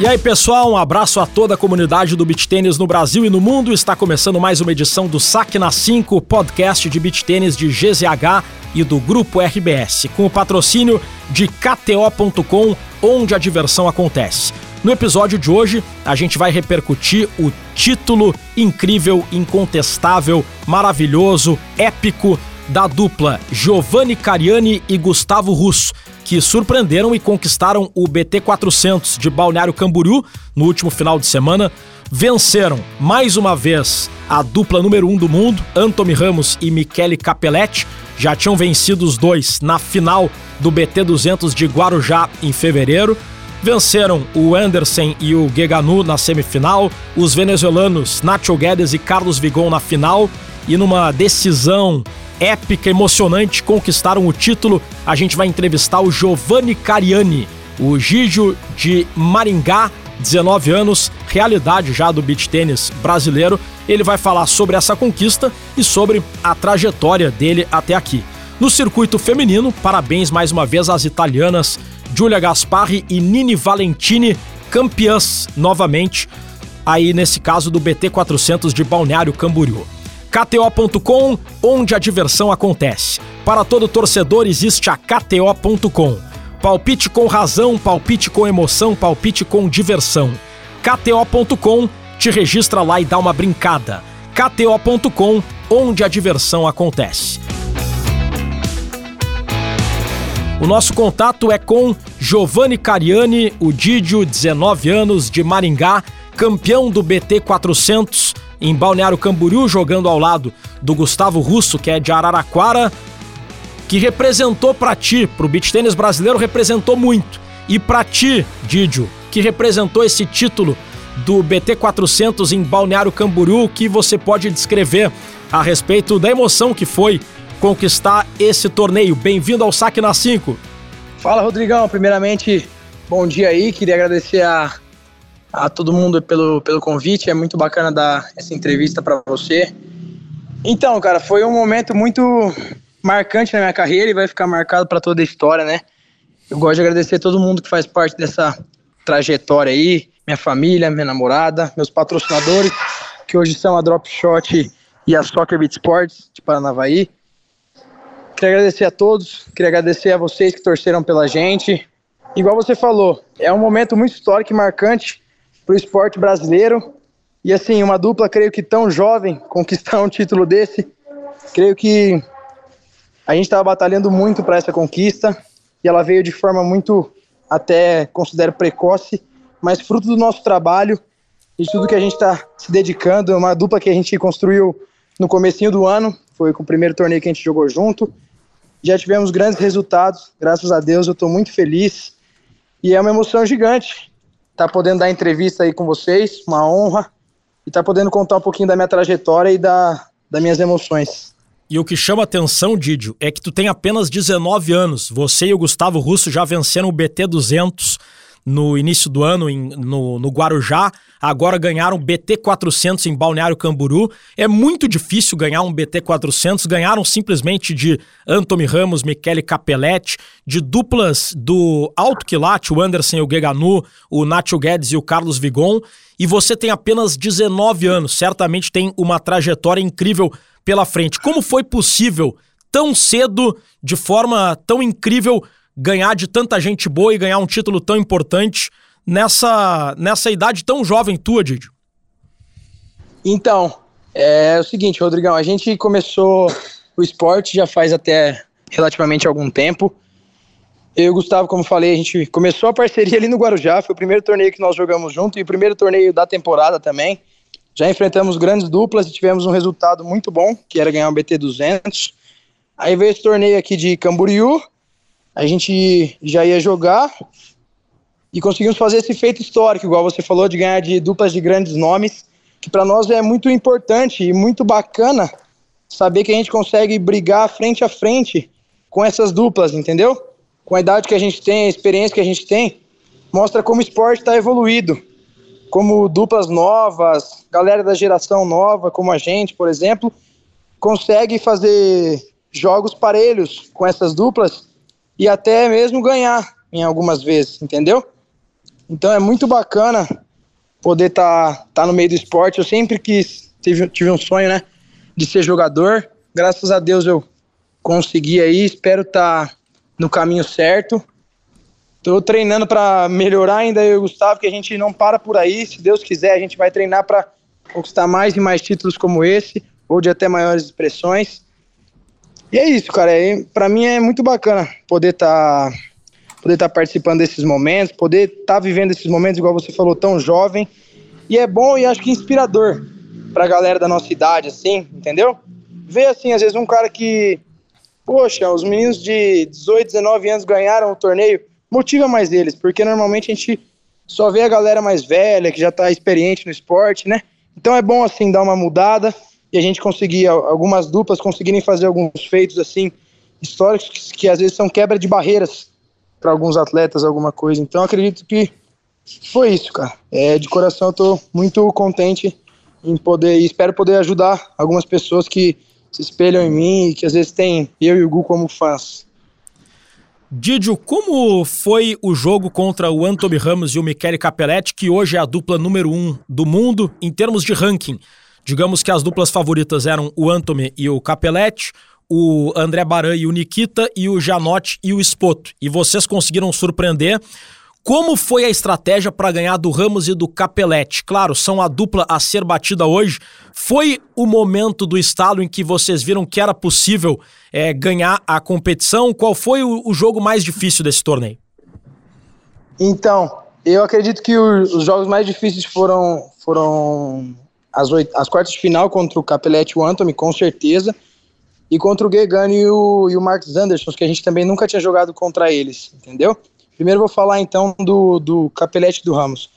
E aí, pessoal, um abraço a toda a comunidade do beach tênis no Brasil e no mundo. Está começando mais uma edição do Saque na 5, podcast de beach tênis de GZH e do Grupo RBS, com o patrocínio de KTO.com, onde a diversão acontece. No episódio de hoje, a gente vai repercutir o título incrível, incontestável, maravilhoso, épico da dupla Giovanni Cariani e Gustavo Russo que surpreenderam e conquistaram o BT 400 de Balneário Camboriú no último final de semana. Venceram mais uma vez a dupla número 1 um do mundo, Anthony Ramos e Michele Capelletti. Já tinham vencido os dois na final do BT 200 de Guarujá em fevereiro. Venceram o Anderson e o Geganu na semifinal, os venezuelanos Nacho Guedes e Carlos Vigon na final e numa decisão épica, emocionante, conquistaram o título. A gente vai entrevistar o Giovanni Cariani, o Gijo de Maringá, 19 anos, realidade já do beach tênis brasileiro. Ele vai falar sobre essa conquista e sobre a trajetória dele até aqui. No circuito feminino, parabéns mais uma vez às italianas Giulia Gasparri e Nini Valentini, campeãs novamente, aí nesse caso do BT 400 de Balneário Camboriú. KTO.com, onde a diversão acontece. Para todo torcedor existe a KTO.com. Palpite com razão, palpite com emoção, palpite com diversão. KTO.com, te registra lá e dá uma brincada. KTO.com, onde a diversão acontece. O nosso contato é com Giovanni Cariani, o Didio, 19 anos, de Maringá, campeão do BT 400 em Balneário Camboriú, jogando ao lado do Gustavo Russo, que é de Araraquara, que representou para ti, para o beach tênis brasileiro, representou muito. E para ti, Didio, que representou esse título do BT 400 em Balneário Camboriú, que você pode descrever a respeito da emoção que foi conquistar esse torneio. Bem-vindo ao Saque na 5. Fala, Rodrigão. Primeiramente, bom dia aí. Queria agradecer a a todo mundo pelo, pelo convite. É muito bacana dar essa entrevista para você. Então, cara, foi um momento muito marcante na minha carreira e vai ficar marcado para toda a história, né? Eu gosto de agradecer a todo mundo que faz parte dessa trajetória aí, minha família, minha namorada, meus patrocinadores, que hoje são a Drop Shot e a Soccer Beat Sports de Paranavaí. Queria agradecer a todos, queria agradecer a vocês que torceram pela gente. Igual você falou, é um momento muito histórico e marcante para o esporte brasileiro. E assim, uma dupla, creio que tão jovem, conquistar um título desse, creio que a gente estava batalhando muito para essa conquista e ela veio de forma muito, até considero precoce, mas fruto do nosso trabalho e de tudo que a gente está se dedicando. É uma dupla que a gente construiu no comecinho do ano, foi com o primeiro torneio que a gente jogou junto. Já tivemos grandes resultados, graças a Deus, eu estou muito feliz. E é uma emoção gigante estar tá podendo dar entrevista aí com vocês, uma honra, e estar tá podendo contar um pouquinho da minha trajetória e da, das minhas emoções. E o que chama atenção, Didio, é que tu tem apenas 19 anos. Você e o Gustavo Russo já venceram o BT 200 no início do ano em, no, no Guarujá, agora ganharam BT 400 em Balneário Camburu. É muito difícil ganhar um BT 400, ganharam simplesmente de Anthony Ramos, Michele Capelletti, de duplas do Alto Quilate, o Anderson e o Geganu, o Nacho Guedes e o Carlos Vigon, e você tem apenas 19 anos, certamente tem uma trajetória incrível pela frente. Como foi possível tão cedo, de forma tão incrível, ganhar de tanta gente boa e ganhar um título tão importante nessa, nessa idade tão jovem tua, Didio? Então, é o seguinte, Rodrigão, a gente começou o esporte já faz até relativamente algum tempo. Eu e o Gustavo, como falei, a gente começou a parceria ali no Guarujá, foi o primeiro torneio que nós jogamos junto e o primeiro torneio da temporada também. Já enfrentamos grandes duplas e tivemos um resultado muito bom, que era ganhar um BT 200. Aí veio esse torneio aqui de Camboriú, a gente já ia jogar e conseguimos fazer esse feito histórico, igual você falou, de ganhar de duplas de grandes nomes, que para nós é muito importante e muito bacana saber que a gente consegue brigar frente a frente com essas duplas, entendeu? Com a idade que a gente tem, a experiência que a gente tem, mostra como o esporte está evoluído. Como duplas novas, galera da geração nova, como a gente, por exemplo, consegue fazer jogos parelhos com essas duplas e até mesmo ganhar em algumas vezes, entendeu? Então é muito bacana poder estar tá, tá no meio do esporte. Eu sempre quis, tive, tive um sonho, né, de ser jogador. Graças a Deus eu consegui aí, espero estar tá no caminho certo. Estou treinando para melhorar ainda eu e o Gustavo, que a gente não para por aí. Se Deus quiser, a gente vai treinar para conquistar mais e mais títulos como esse, ou de até maiores expressões. E é isso, cara. É, para mim é muito bacana poder estar tá, poder tá participando desses momentos, poder estar tá vivendo esses momentos, igual você falou, tão jovem. E é bom e acho que inspirador para a galera da nossa idade, assim, entendeu? Ver assim, às vezes um cara que, poxa, os meninos de 18, 19 anos ganharam o torneio, motiva mais eles, porque normalmente a gente só vê a galera mais velha, que já está experiente no esporte, né? Então é bom assim dar uma mudada e a gente conseguir, algumas duplas conseguirem fazer alguns feitos assim históricos que, que às vezes são quebra de barreiras para alguns atletas, alguma coisa. Então acredito que foi isso, cara. É, de coração eu tô muito contente em poder e espero poder ajudar algumas pessoas que se espelham em mim e que às vezes tem eu e o Gu como fãs. Didio, como foi o jogo contra o Anthony Ramos e o Michele Capelletti, que hoje é a dupla número um do mundo em termos de ranking? Digamos que as duplas favoritas eram o Antome e o Capelletti, o André Baran e o Nikita e o Janotti e o Spoto. E vocês conseguiram surpreender. Como foi a estratégia para ganhar do Ramos e do Capelletti? Claro, são a dupla a ser batida hoje. Foi o momento do estalo em que vocês viram que era possível é, ganhar a competição? Qual foi o, o, jogo mais difícil desse torneio? Então, eu acredito que os, os jogos mais difíceis foram, foram as, oito, as quartas de final contra o Capelletti e o Anthony, com certeza, e contra o Gegani e o, e o Marcos Anderson, que a gente também nunca tinha jogado contra eles, entendeu? Primeiro vou falar então do, do Capelletti do Ramos.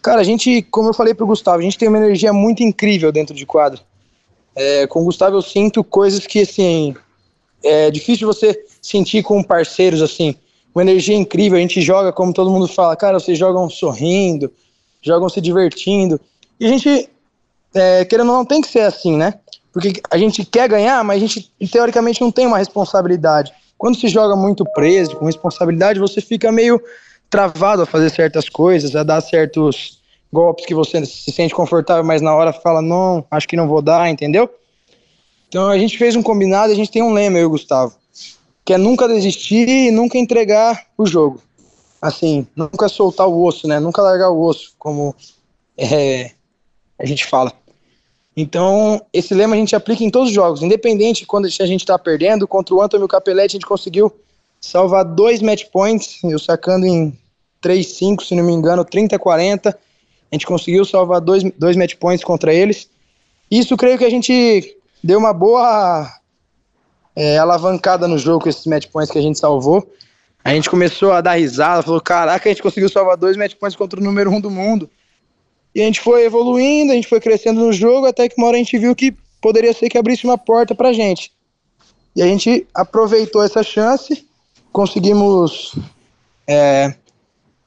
Cara, a gente, como eu falei pro Gustavo, a gente tem uma energia muito incrível dentro de quadro. É, com o Gustavo eu sinto coisas que, assim, é difícil você sentir com parceiros, assim, uma energia incrível. A gente joga, como todo mundo fala, cara, vocês jogam sorrindo, jogam se divertindo. E a gente é, querendo ou não, tem que ser assim, né? Porque a gente quer ganhar, mas a gente, teoricamente, não tem uma responsabilidade. Quando se joga muito preso, com responsabilidade, você fica meio travado a fazer certas coisas, a dar certos golpes que você se sente confortável, mas na hora fala, não, acho que não vou dar, entendeu? Então a gente fez um combinado, a gente tem um lema, eu e o Gustavo, que é nunca desistir e nunca entregar o jogo. Assim, nunca soltar o osso, né? Nunca largar o osso, como é, a gente fala. Então, esse lema a gente aplica em todos os jogos, independente quando a gente está perdendo. Contra o Antônio Capelletti, a gente conseguiu salvar dois match points, eu sacando em 3-5, se não me engano, 30-40. A gente conseguiu salvar dois, dois match points contra eles. Isso creio que a gente deu uma boa é, alavancada no jogo com esses match points que a gente salvou. A gente começou a dar risada, falou: caraca, a gente conseguiu salvar dois match points contra o número um do mundo. E a gente foi evoluindo, a gente foi crescendo no jogo, até que uma hora a gente viu que poderia ser que abrisse uma porta pra gente. E a gente aproveitou essa chance, conseguimos é,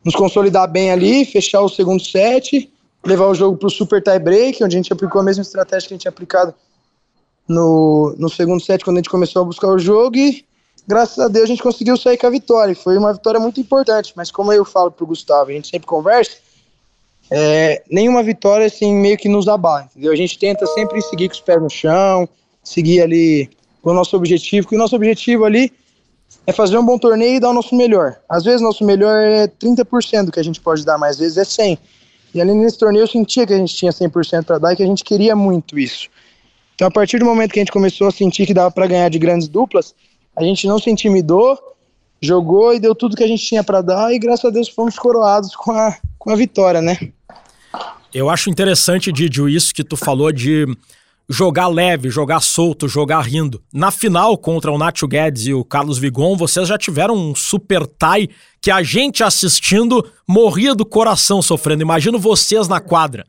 nos consolidar bem ali, fechar o segundo set, levar o jogo para o super tie break, onde a gente aplicou a mesma estratégia que a gente tinha aplicado no, no segundo set, quando a gente começou a buscar o jogo, e graças a Deus a gente conseguiu sair com a vitória. Foi uma vitória muito importante, mas como eu falo para o Gustavo, a gente sempre conversa, é, nenhuma vitória assim meio que nos abala, entendeu? A gente tenta sempre seguir com os pés no chão, seguir ali com o nosso objetivo, que o nosso objetivo ali é fazer um bom torneio e dar o nosso melhor. Às vezes nosso melhor é 30% do que a gente pode dar, mas às vezes é 100. E ali nesse torneio eu sentia que a gente tinha 100% para dar e que a gente queria muito isso. Então a partir do momento que a gente começou a sentir que dava para ganhar de grandes duplas, a gente não se intimidou, jogou e deu tudo que a gente tinha para dar e graças a Deus fomos coroados com a, com a vitória, né? Eu acho interessante, Didio, isso que tu falou de jogar leve, jogar solto, jogar rindo. Na final contra o Nacho Guedes e o Carlos Vigon, vocês já tiveram um super tie que a gente assistindo morria do coração sofrendo. Imagino vocês na quadra.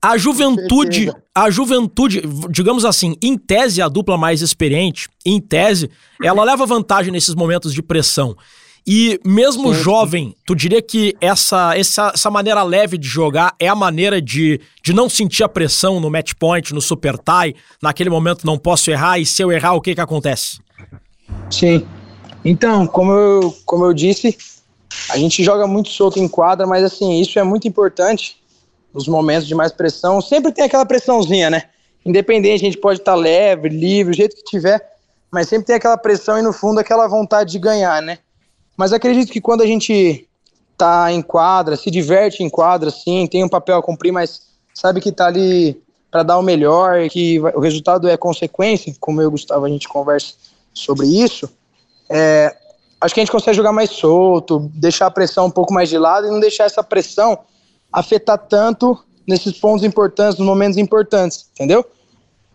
A juventude, a juventude, digamos assim, em tese a dupla mais experiente, em tese, ela leva vantagem nesses momentos de pressão. E mesmo sim, jovem, tu diria que essa, essa, essa maneira leve de jogar é a maneira de, de não sentir a pressão no match point, no super tie, naquele momento não posso errar, e se eu errar, o que que acontece? Sim. Então, como eu, como eu disse, a gente joga muito solto em quadra, mas assim, isso é muito importante nos momentos de mais pressão. Sempre tem aquela pressãozinha, né? Independente, a gente pode estar tá leve, livre, o jeito que tiver, mas sempre tem aquela pressão e no fundo aquela vontade de ganhar, né? Mas acredito que quando a gente tá em quadra, se diverte em quadra, sim, tem um papel a cumprir, mas sabe que tá ali para dar o melhor, que o resultado é consequência, como eu e o Gustavo a gente conversa sobre isso, é, acho que a gente consegue jogar mais solto, deixar a pressão um pouco mais de lado e não deixar essa pressão afetar tanto nesses pontos importantes, nos momentos importantes, entendeu?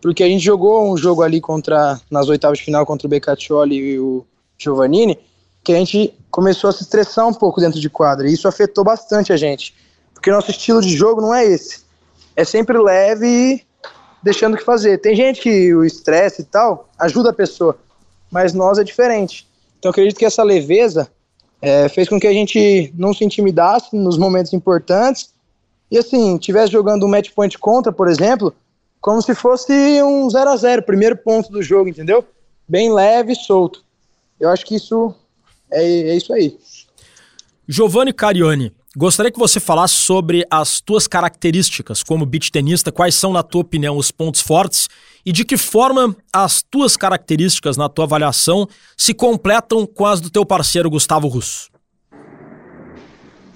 Porque a gente jogou um jogo ali contra nas oitavas de final contra o Beccaccioli e o Giovannini, que a gente começou a se estressar um pouco dentro de quadra, e isso afetou bastante a gente. Porque nosso estilo de jogo não é esse. É sempre leve e deixando que fazer. Tem gente que o estresse e tal ajuda a pessoa, mas nós é diferente. Então acredito que essa leveza é, fez com que a gente não se intimidasse nos momentos importantes e assim, tivesse jogando um match point contra, por exemplo, como se fosse um 0 a 0 primeiro ponto do jogo, entendeu? Bem leve e solto. Eu acho que isso é, é isso aí. Giovanni Cariani, gostaria que você falasse sobre as tuas características como beat tenista, quais são, na tua opinião, os pontos fortes e de que forma as tuas características na tua avaliação se completam com as do teu parceiro Gustavo Russo?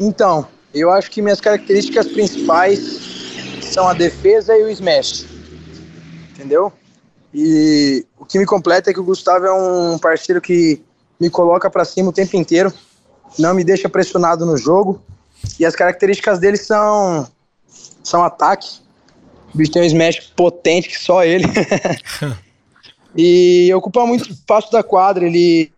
Então, eu acho que minhas características principais são a defesa e o smash. Entendeu? E o que me completa é que o Gustavo é um parceiro que me coloca para cima o tempo inteiro, não me deixa pressionado no jogo. E as características dele são são ataque, o bicho tem um smash potente que só ele. e ocupa muito espaço da quadra, ele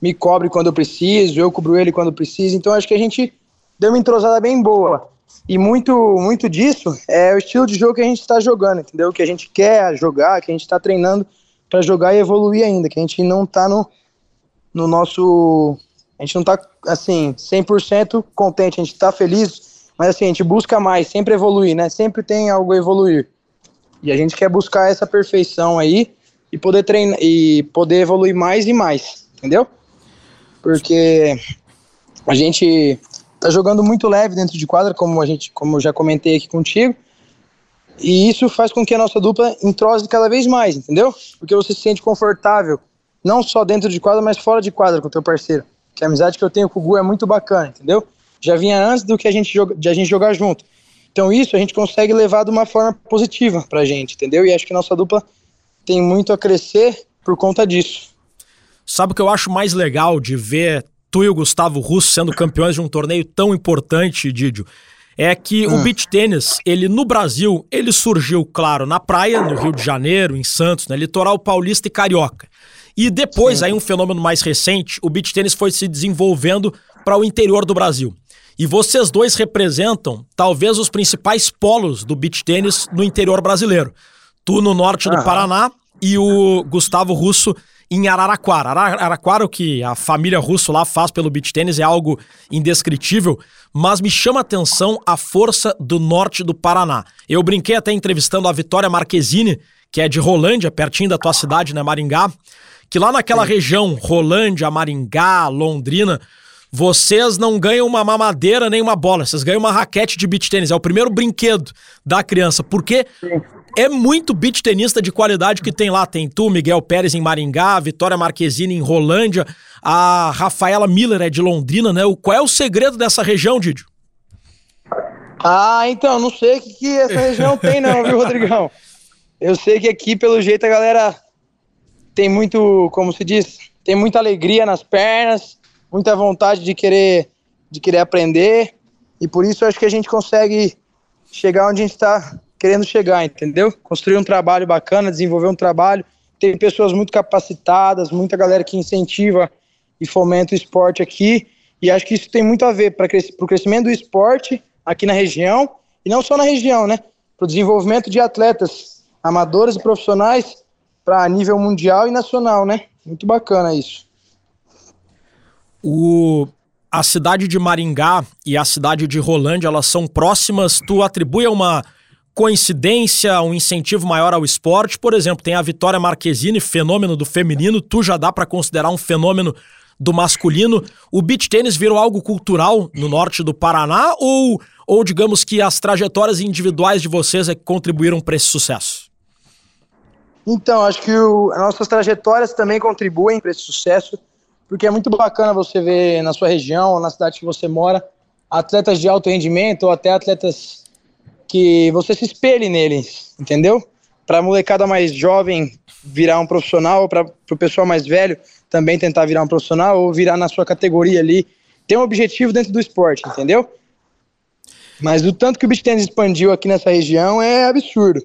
me cobre quando eu preciso, eu cubro ele quando preciso. Então acho que a gente deu uma entrosada bem boa. E muito, muito disso é o estilo de jogo que a gente está jogando, entendeu? Que a gente quer jogar, que a gente está treinando para jogar e evoluir ainda, que a gente não está no, no nosso. A gente não está assim, 100% contente, a gente está feliz mas assim, a gente busca mais, sempre evoluir, né? Sempre tem algo a evoluir. E a gente quer buscar essa perfeição aí e poder treinar e poder evoluir mais e mais, entendeu? Porque a gente tá jogando muito leve dentro de quadra, como a gente, como eu já comentei aqui contigo. E isso faz com que a nossa dupla entrose cada vez mais, entendeu? Porque você se sente confortável, não só dentro de quadra, mas fora de quadra com o teu parceiro. Que a amizade que eu tenho com o Gu é muito bacana, entendeu? já vinha antes do que a gente joga, de a gente jogar junto. Então isso a gente consegue levar de uma forma positiva pra gente, entendeu? E acho que nossa dupla tem muito a crescer por conta disso. Sabe o que eu acho mais legal de ver tu e o Gustavo Russo sendo campeões de um torneio tão importante, Didio? É que hum. o beach tênis, ele no Brasil, ele surgiu, claro, na praia, no Rio de Janeiro, em Santos, né, litoral paulista e carioca. E depois, Sim. aí um fenômeno mais recente, o beach tênis foi se desenvolvendo para o interior do Brasil. E vocês dois representam talvez os principais polos do beach tênis no interior brasileiro. Tu no norte do Paraná e o Gustavo Russo em Araraquara. Araraquara, o que a família Russo lá faz pelo beach tênis é algo indescritível, mas me chama a atenção a força do norte do Paraná. Eu brinquei até entrevistando a Vitória Marquezine, que é de Rolândia, pertinho da tua cidade, né, Maringá, que lá naquela Sim. região, Rolândia, Maringá, Londrina, vocês não ganham uma mamadeira nem uma bola, vocês ganham uma raquete de beach tênis. É o primeiro brinquedo da criança, porque Sim. é muito beach tenista de qualidade que tem lá. Tem tu, Miguel Pérez em Maringá, Vitória Marquezine em Rolândia, a Rafaela Miller é de Londrina, né? Qual é o segredo dessa região, Didio? Ah, então, não sei o que, que essa região tem não, viu, Rodrigão? Eu sei que aqui, pelo jeito, a galera tem muito, como se diz, tem muita alegria nas pernas, muita vontade de querer, de querer aprender, e por isso acho que a gente consegue chegar onde a gente está querendo chegar, entendeu? Construir um trabalho bacana, desenvolver um trabalho. Tem pessoas muito capacitadas, muita galera que incentiva e fomenta o esporte aqui, e acho que isso tem muito a ver para o crescimento do esporte aqui na região, e não só na região, né? Para o desenvolvimento de atletas amadores e profissionais para nível mundial e nacional, né? Muito bacana isso. O, a cidade de Maringá e a cidade de Rolândia, elas são próximas. Tu atribui a uma coincidência, um incentivo maior ao esporte? Por exemplo, tem a Vitória Marquezine, fenômeno do feminino. Tu já dá para considerar um fenômeno do masculino. O beach tênis virou algo cultural no norte do Paraná ou, ou digamos que as trajetórias individuais de vocês é que contribuíram para esse sucesso? Então, acho que o, as nossas trajetórias também contribuem para esse sucesso, porque é muito bacana você ver na sua região, na cidade que você mora, atletas de alto rendimento ou até atletas que você se espelhe neles, entendeu? Para a molecada mais jovem virar um profissional, para o pessoal mais velho também tentar virar um profissional ou virar na sua categoria ali. Tem um objetivo dentro do esporte, entendeu? Mas o tanto que o beach tennis expandiu aqui nessa região é absurdo.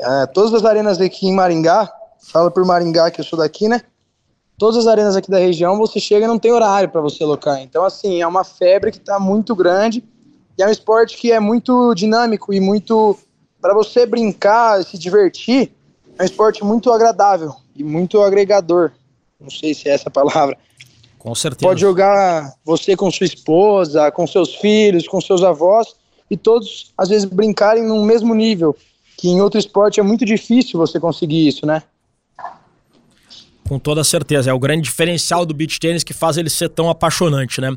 É, todas as arenas aqui em Maringá, fala por Maringá que eu sou daqui, né? Todas as arenas aqui da região, você chega e não tem horário para você alocar. Então, assim, é uma febre que está muito grande e é um esporte que é muito dinâmico e muito para você brincar, se divertir. É um esporte muito agradável e muito agregador. Não sei se é essa a palavra. Com certeza. Pode jogar você com sua esposa, com seus filhos, com seus avós e todos às vezes brincarem no mesmo nível que em outro esporte é muito difícil você conseguir isso, né? Com toda certeza, é o grande diferencial do beach tênis que faz ele ser tão apaixonante, né?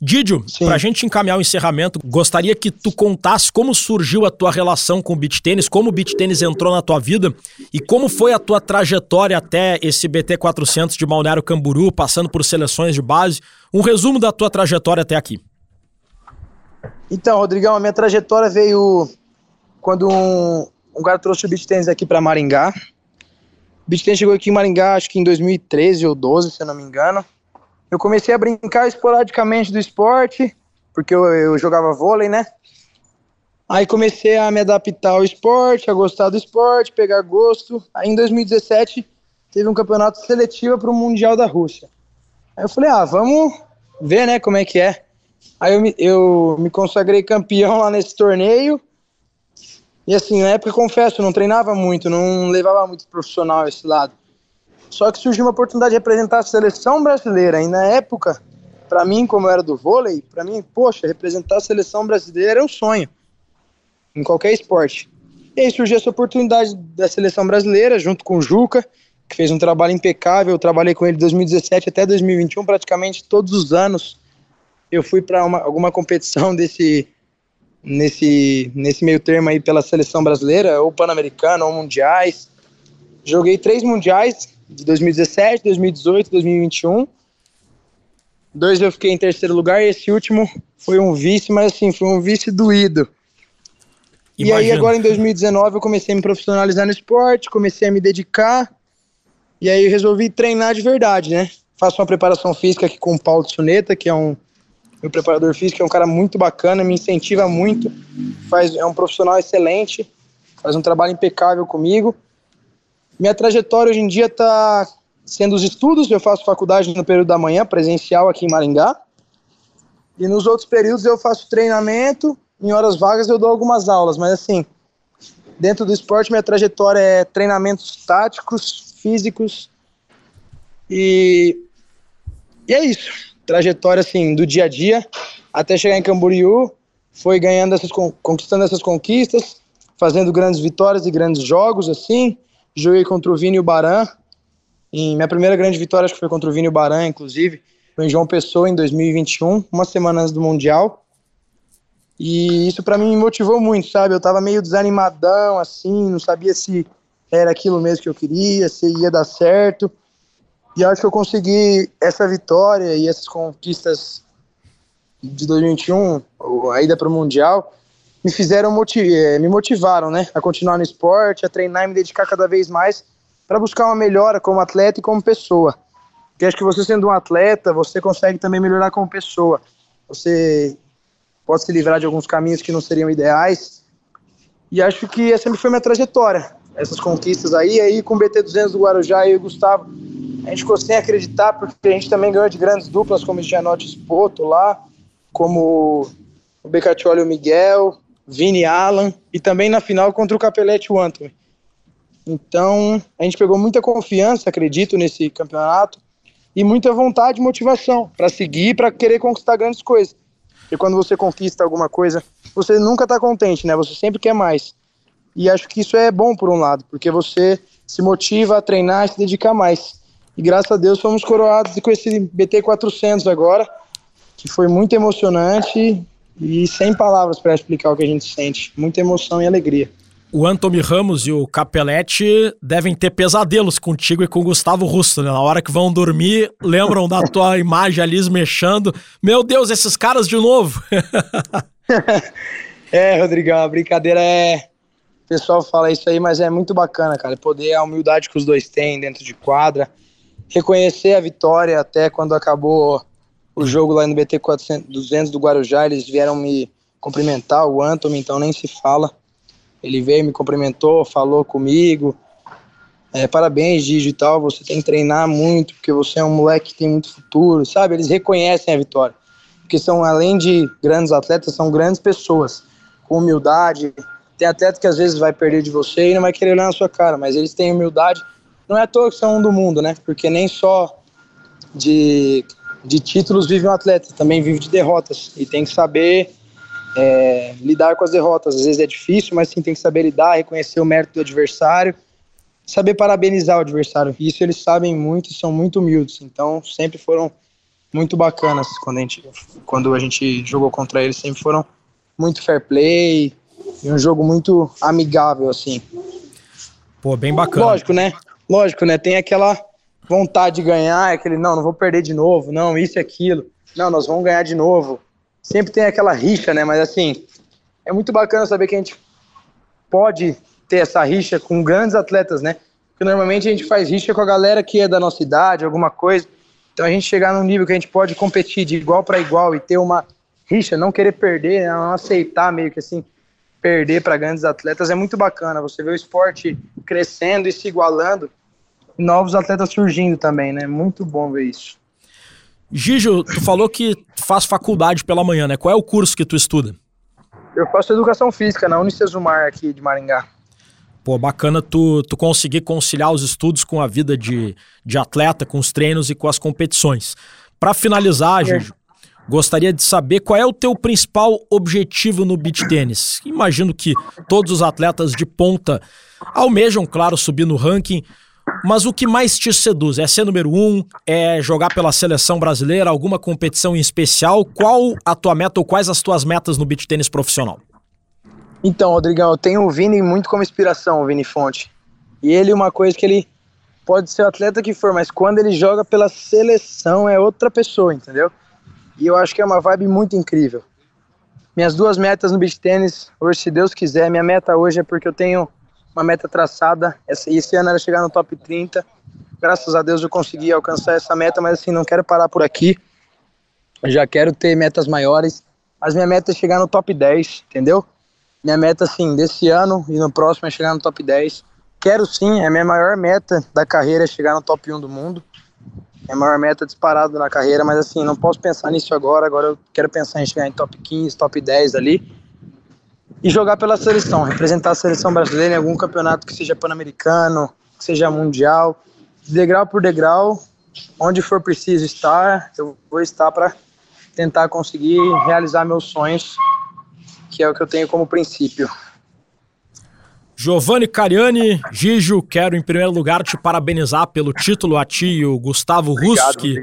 Didio, para a gente encaminhar o encerramento, gostaria que tu contasse como surgiu a tua relação com o beach tênis, como o beach tênis entrou na tua vida e como foi a tua trajetória até esse BT 400 de Balneário Camburu, passando por seleções de base. Um resumo da tua trajetória até aqui. Então, Rodrigão, a minha trajetória veio quando um, um cara trouxe o beach tennis aqui para Maringá. O beach tennis chegou aqui em Maringá, acho que em 2013 ou 12, se eu não me engano. Eu comecei a brincar esporadicamente do esporte, porque eu, eu jogava vôlei, né? Aí comecei a me adaptar ao esporte, a gostar do esporte, pegar gosto. Aí em 2017 teve um campeonato seletivo para o Mundial da Rússia. Aí eu falei, ah, vamos ver, né, como é que é. Aí eu me, eu me consagrei campeão lá nesse torneio. E assim, na época, confesso, não treinava muito, não levava muito profissional esse lado. Só que surgiu uma oportunidade de representar a seleção brasileira. E na época, para mim, como eu era do vôlei, para mim, poxa, representar a seleção brasileira é um sonho. Em qualquer esporte. E aí surgiu essa oportunidade da seleção brasileira, junto com o Juca, que fez um trabalho impecável. Eu trabalhei com ele de 2017 até 2021, praticamente todos os anos. Eu fui para alguma competição desse, nesse, nesse meio termo aí pela seleção brasileira, ou pan-americana, ou mundiais. Joguei três mundiais, de 2017, 2018, 2021. Dois eu fiquei em terceiro lugar e esse último foi um vice, mas assim, foi um vice doído. Imagina. E aí agora em 2019 eu comecei a me profissionalizar no esporte, comecei a me dedicar, e aí eu resolvi treinar de verdade, né? Faço uma preparação física aqui com o Paulo Suneta, que é um meu preparador físico é um cara muito bacana, me incentiva muito, faz, é um profissional excelente, faz um trabalho impecável comigo. Minha trajetória hoje em dia está sendo os estudos, eu faço faculdade no período da manhã, presencial aqui em Maringá, e nos outros períodos eu faço treinamento, em horas vagas eu dou algumas aulas, mas assim, dentro do esporte minha trajetória é treinamentos táticos, físicos, e, e é isso trajetória assim do dia a dia até chegar em Camboriú, foi ganhando essas conquistando essas conquistas, fazendo grandes vitórias e grandes jogos assim. Joguei contra o Vini e o Baran. Em minha primeira grande vitória acho que foi contra o Vini e o Baran, inclusive, foi em João Pessoa em 2021, uma semana antes do mundial. E isso para mim me motivou muito, sabe? Eu tava meio desanimadão assim, não sabia se era aquilo mesmo que eu queria, se ia dar certo. E acho que eu consegui essa vitória e essas conquistas de 2021, a ida para o Mundial, me fizeram eh, me motivaram, né, a continuar no esporte, a treinar e me dedicar cada vez mais para buscar uma melhora como atleta e como pessoa. Porque acho que você sendo um atleta, você consegue também melhorar como pessoa. Você pode se livrar de alguns caminhos que não seriam ideais. E acho que essa foi minha trajetória. Essas conquistas aí, aí com o BT200 do Guarujá e o Gustavo, a gente ficou sem acreditar, porque a gente também ganhou de grandes duplas, como o Gianotti Spoto lá, como o Becatioli e o Miguel, Vini Alan, e também na final contra o Capelete o Anthony. Então, a gente pegou muita confiança, acredito, nesse campeonato, e muita vontade e motivação para seguir, para querer conquistar grandes coisas. E quando você conquista alguma coisa, você nunca está contente, né? Você sempre quer mais. E acho que isso é bom por um lado, porque você se motiva a treinar e se dedicar mais. E graças a Deus fomos coroados com esse BT 400 agora, que foi muito emocionante e sem palavras para explicar o que a gente sente. Muita emoção e alegria. O Anthony Ramos e o Capelletti devem ter pesadelos contigo e com o Gustavo Russo, né? Na hora que vão dormir, lembram da tua imagem ali mexendo. Meu Deus, esses caras de novo! é, Rodrigão, a brincadeira é. Pessoal fala isso aí, mas é muito bacana, cara. Poder a humildade que os dois têm dentro de quadra, reconhecer a vitória até quando acabou o jogo lá no BT 400, 200 do Guarujá, eles vieram me cumprimentar, o Anthony, então nem se fala. Ele veio, me cumprimentou, falou comigo. É, parabéns, Gigi e tal. Você tem que treinar muito, porque você é um moleque que tem muito futuro, sabe? Eles reconhecem a vitória. Porque são, além de grandes atletas, são grandes pessoas, com humildade. Tem atleta que às vezes vai perder de você e não vai querer olhar na sua cara, mas eles têm humildade. Não é à toa que são um do mundo, né? Porque nem só de, de títulos vive um atleta, também vive de derrotas. E tem que saber é, lidar com as derrotas. Às vezes é difícil, mas sim tem que saber lidar, reconhecer o mérito do adversário, saber parabenizar o adversário. Isso eles sabem muito e são muito humildes. Então sempre foram muito bacanas quando a gente, quando a gente jogou contra eles. Sempre foram muito fair play e um jogo muito amigável assim. Pô, bem bacana. Lógico, né? Lógico, né? Tem aquela vontade de ganhar, aquele não, não vou perder de novo, não, isso e aquilo. Não, nós vamos ganhar de novo sempre tem aquela rixa, né? Mas assim, é muito bacana saber que a gente pode ter essa rixa com grandes atletas, né? Porque normalmente a gente faz rixa com a galera que é da nossa idade, alguma coisa. Então a gente chegar num nível que a gente pode competir de igual para igual e ter uma rixa, não querer perder, né? não aceitar meio que assim perder para grandes atletas é muito bacana. Você vê o esporte crescendo e se igualando, novos atletas surgindo também, né? Muito bom ver isso. Gijo, tu falou que faz faculdade pela manhã, né? Qual é o curso que tu estuda? Eu faço educação física na Unicesumar aqui de Maringá. Pô, bacana tu, tu conseguir conciliar os estudos com a vida de, de atleta, com os treinos e com as competições. Para finalizar. Gijo, gostaria de saber qual é o teu principal objetivo no beach tênis. Imagino que todos os atletas de ponta almejam, claro, subir no ranking, mas o que mais te seduz? É ser número um? É jogar pela seleção brasileira? Alguma competição em especial? Qual a tua meta ou quais as tuas metas no beach tênis profissional? Então, Rodrigão, eu tenho o Vini muito como inspiração, o Vini Fonte. E ele, uma coisa que ele pode ser o atleta que for, mas quando ele joga pela seleção é outra pessoa, entendeu? E eu acho que é uma vibe muito incrível. Minhas duas metas no beach tênis, hoje, se Deus quiser, minha meta hoje é porque eu tenho uma meta traçada. Esse ano era chegar no top 30. Graças a Deus eu consegui alcançar essa meta, mas assim, não quero parar por aqui. Eu já quero ter metas maiores. Mas minha meta é chegar no top 10, entendeu? Minha meta, assim, desse ano e no próximo é chegar no top 10. Quero sim, é a minha maior meta da carreira é chegar no top 1 do mundo. É a maior meta disparada na carreira, mas assim, não posso pensar nisso agora. Agora eu quero pensar em chegar em top 15, top 10 ali e jogar pela seleção, representar a seleção brasileira em algum campeonato que seja pan-americano, que seja mundial, degrau por degrau, onde for preciso estar, eu vou estar para tentar conseguir realizar meus sonhos, que é o que eu tenho como princípio. Giovanni Cariani, Gijo, quero em primeiro lugar te parabenizar pelo título a ti e o Gustavo Russo, que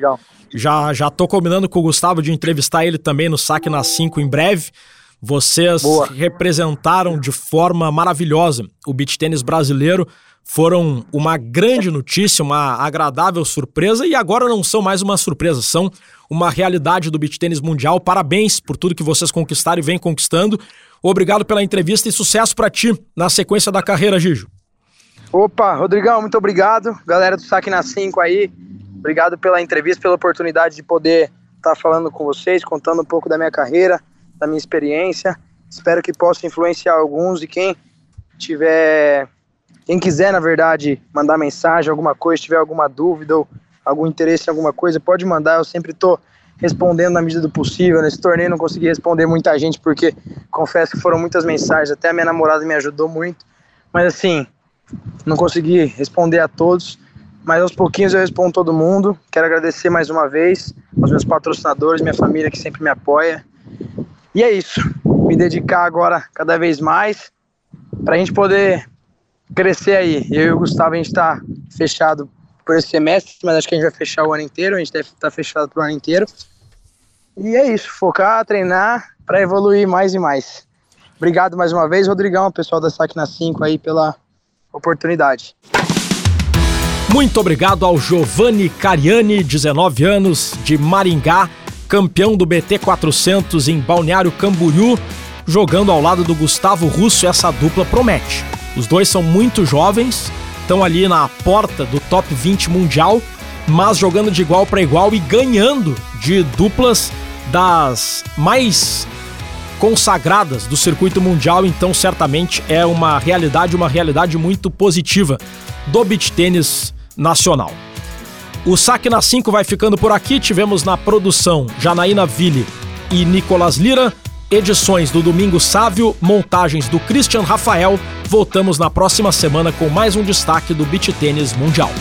já já tô combinando com o Gustavo de entrevistar ele também no Saque na 5 em breve. Vocês Boa. representaram de forma maravilhosa o beach tênis brasileiro. Foram uma grande notícia, uma agradável surpresa e agora não são mais uma surpresa, são uma realidade do beach tênis mundial. Parabéns por tudo que vocês conquistaram e vêm conquistando. Obrigado pela entrevista e sucesso para ti na sequência da carreira, Gijo. Opa, Rodrigão, muito obrigado. Galera do Saque na 5 aí, obrigado pela entrevista, pela oportunidade de poder estar falando com vocês, contando um pouco da minha carreira da minha experiência. Espero que possa influenciar alguns e quem tiver, quem quiser, na verdade, mandar mensagem, alguma coisa, tiver alguma dúvida ou algum interesse em alguma coisa, pode mandar. Eu sempre estou respondendo na medida do possível. Nesse torneio não consegui responder muita gente porque confesso que foram muitas mensagens. Até a minha namorada me ajudou muito, mas assim não consegui responder a todos. Mas aos pouquinhos eu respondo todo mundo. Quero agradecer mais uma vez aos meus patrocinadores, minha família que sempre me apoia. E é isso. Me dedicar agora cada vez mais para a gente poder crescer aí. Eu e o Gustavo, a gente está fechado por esse semestre, mas acho que a gente vai fechar o ano inteiro, a gente deve estar fechado pro ano inteiro. E é isso, focar, treinar para evoluir mais e mais. Obrigado mais uma vez, Rodrigão, pessoal da Saque na 5 aí pela oportunidade. Muito obrigado ao Giovanni Cariani, 19 anos, de Maringá, campeão do BT 400 em Balneário Camboriú, jogando ao lado do Gustavo Russo. Essa dupla promete. Os dois são muito jovens, estão ali na porta do top 20 mundial, mas jogando de igual para igual e ganhando de duplas das mais consagradas do circuito mundial, então certamente é uma realidade, uma realidade muito positiva do beach tênis nacional. O Saque na 5 vai ficando por aqui. Tivemos na produção Janaína Ville e Nicolas Lira, edições do Domingo Sávio, montagens do Christian Rafael. Voltamos na próxima semana com mais um destaque do beach tênis mundial.